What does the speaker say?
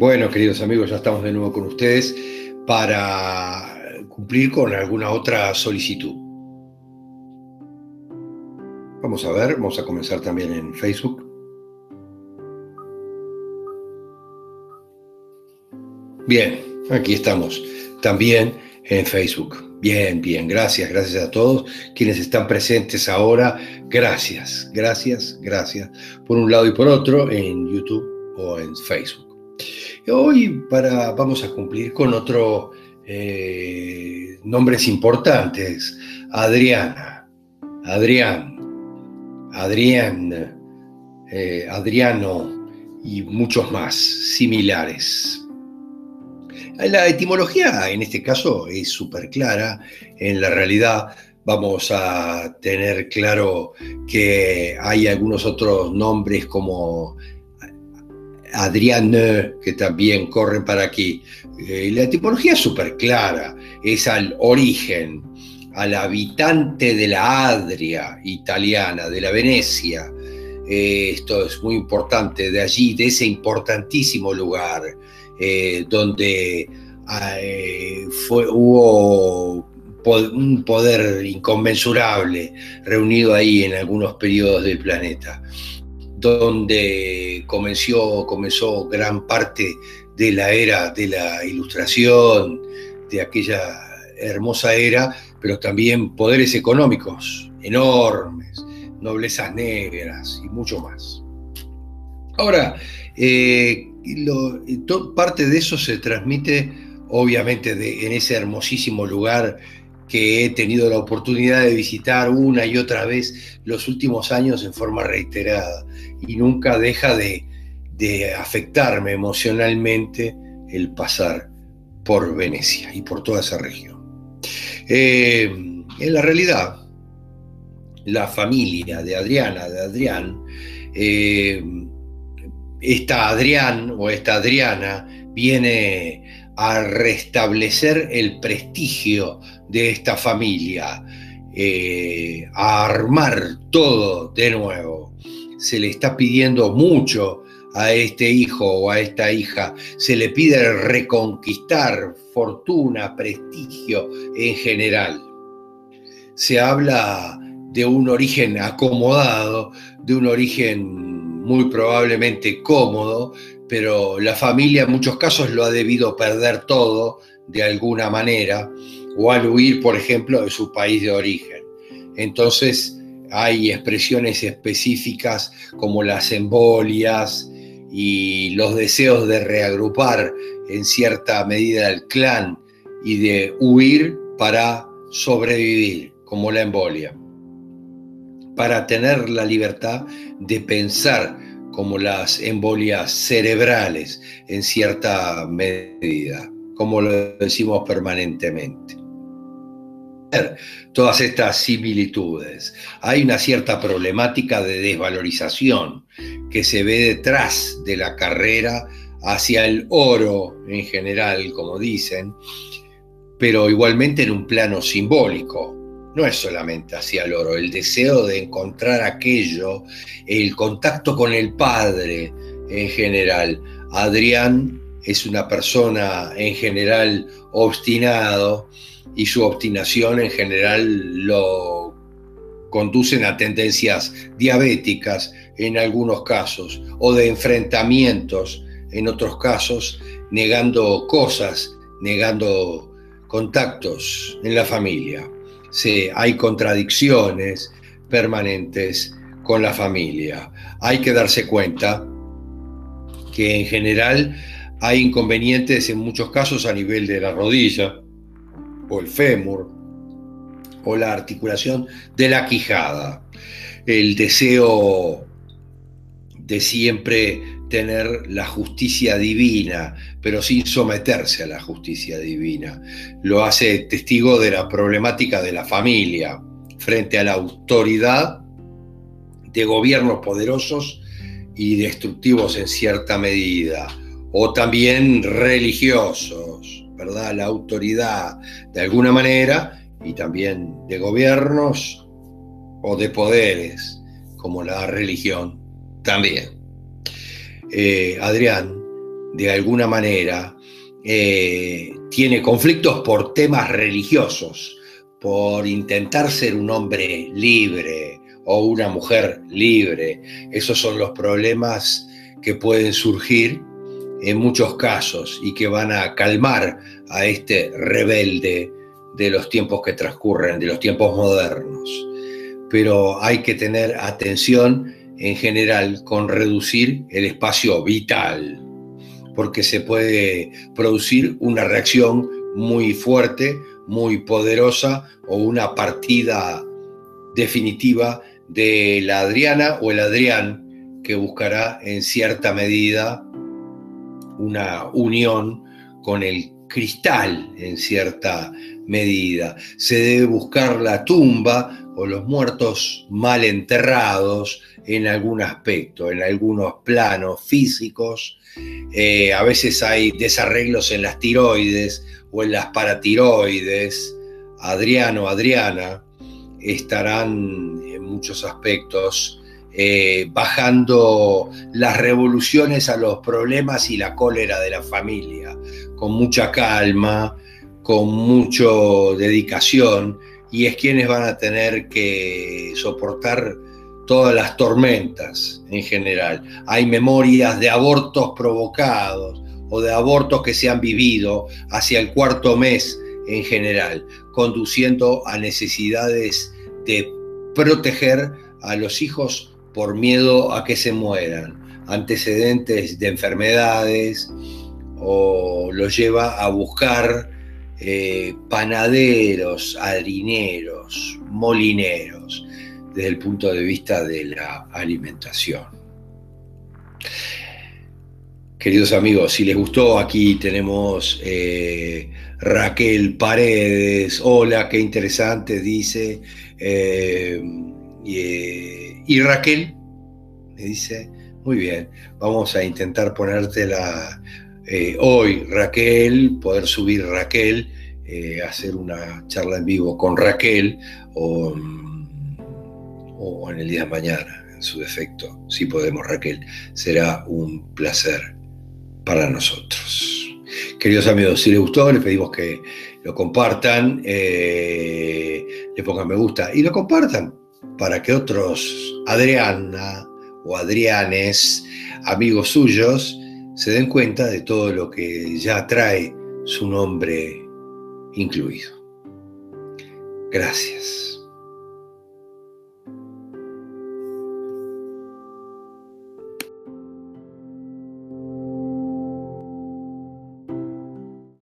Bueno, queridos amigos, ya estamos de nuevo con ustedes para cumplir con alguna otra solicitud. Vamos a ver, vamos a comenzar también en Facebook. Bien, aquí estamos también en Facebook. Bien, bien, gracias, gracias a todos quienes están presentes ahora. Gracias, gracias, gracias por un lado y por otro en YouTube o en Facebook. Hoy para, vamos a cumplir con otro eh, nombres importantes. Adriana, Adrián, Adrián, eh, Adriano y muchos más similares. La etimología en este caso es súper clara. En la realidad vamos a tener claro que hay algunos otros nombres como Adriane, que también corren para aquí. Eh, la tipología es súper clara, es al origen, al habitante de la Adria italiana, de la Venecia. Eh, esto es muy importante, de allí, de ese importantísimo lugar, eh, donde fue, hubo un poder inconmensurable reunido ahí en algunos periodos del planeta donde comenzó, comenzó gran parte de la era de la ilustración, de aquella hermosa era, pero también poderes económicos enormes, noblezas negras y mucho más. Ahora, eh, parte de eso se transmite obviamente en ese hermosísimo lugar que he tenido la oportunidad de visitar una y otra vez los últimos años en forma reiterada y nunca deja de, afectarme emocionalmente el pasar por Venecia y por toda esa región. Eh, en la realidad, la familia de Adriana, de Adrián, eh, esta Adrián o esta Adriana viene a restablecer el prestigio de esta familia, eh, a armar todo de nuevo. Se le está pidiendo mucho a este hijo o a esta hija, se le pide reconquistar fortuna, prestigio en general. Se habla de un origen acomodado, de un origen muy probablemente cómodo, pero la familia en muchos casos lo ha debido perder todo de alguna manera o al huir, por ejemplo, de su país de origen. Entonces hay expresiones específicas como las embolias y los deseos de reagrupar en cierta medida el clan y de huir para sobrevivir, como la embolia, para tener la libertad de pensar como las embolias cerebrales en cierta medida, como lo decimos permanentemente todas estas similitudes. Hay una cierta problemática de desvalorización que se ve detrás de la carrera hacia el oro en general, como dicen, pero igualmente en un plano simbólico. No es solamente hacia el oro, el deseo de encontrar aquello, el contacto con el Padre en general. Adrián es una persona en general obstinado, y su obstinación en general lo conducen a tendencias diabéticas en algunos casos o de enfrentamientos en otros casos, negando cosas, negando contactos en la familia. Hay contradicciones permanentes con la familia. Hay que darse cuenta que en general hay inconvenientes en muchos casos a nivel de la rodilla, o el fémur o la articulación de la quijada. El deseo de siempre tener la justicia divina, pero sin someterse a la justicia divina. Lo hace testigo de la problemática de la familia frente a la autoridad de gobiernos poderosos y destructivos en cierta medida, o también religiosos ¿verdad? La autoridad de alguna manera y también de gobiernos o de poderes, como la religión también. Eh, Adrián de alguna manera, eh, tiene conflictos por temas religiosos, por intentar ser un hombre libre o una mujer libre. Esos son los problemas que pueden surgir en muchos casos y que van a calmar a este rebelde de los tiempos que transcurren, de los tiempos modernos. Pero hay que tener atención en general con reducir el espacio vital, porque se puede producir una reacción muy fuerte, muy poderosa o una partida definitiva de la Adriana o el Adrián que buscará en cierta medida una unión con el cristal en cierta medida. Se debe buscar la tumba o los muertos mal enterrados en algún aspecto, en algunos planos físicos. Eh, a veces hay desarreglos en las tiroides o en las paratiroides. Adriano, Adriana, estarán en muchos aspectos eh, bajando las revoluciones a los problemas y la cólera de la familia, con mucha calma, con mucha dedicación, y es quienes van a tener que soportar todas las tormentas en general. Hay memorias de abortos provocados o de abortos que se han vivido hacia el cuarto mes en general, conduciendo a necesidades de proteger a los hijos por miedo a que se mueran, antecedentes de enfermedades, o los lleva a buscar eh, panaderos, harineros, molineros, desde el punto de vista de la alimentación. Queridos amigos, si les gustó, aquí tenemos eh, Raquel Paredes. Hola, qué interesante, dice. Eh, y, Raquel me dice, muy bien, vamos a intentar ponértela eh, hoy, Raquel, poder subir Raquel, eh, hacer una charla en vivo con Raquel o, o en el día de mañana, en su defecto, si podemos, Raquel. Será un placer para nosotros. Queridos amigos, si les gustó, les pedimos que lo compartan, eh, le pongan me gusta y lo compartan para que otros Adriana o Adrianes, amigos suyos, se den cuenta de todo lo que ya trae su nombre incluido. Gracias.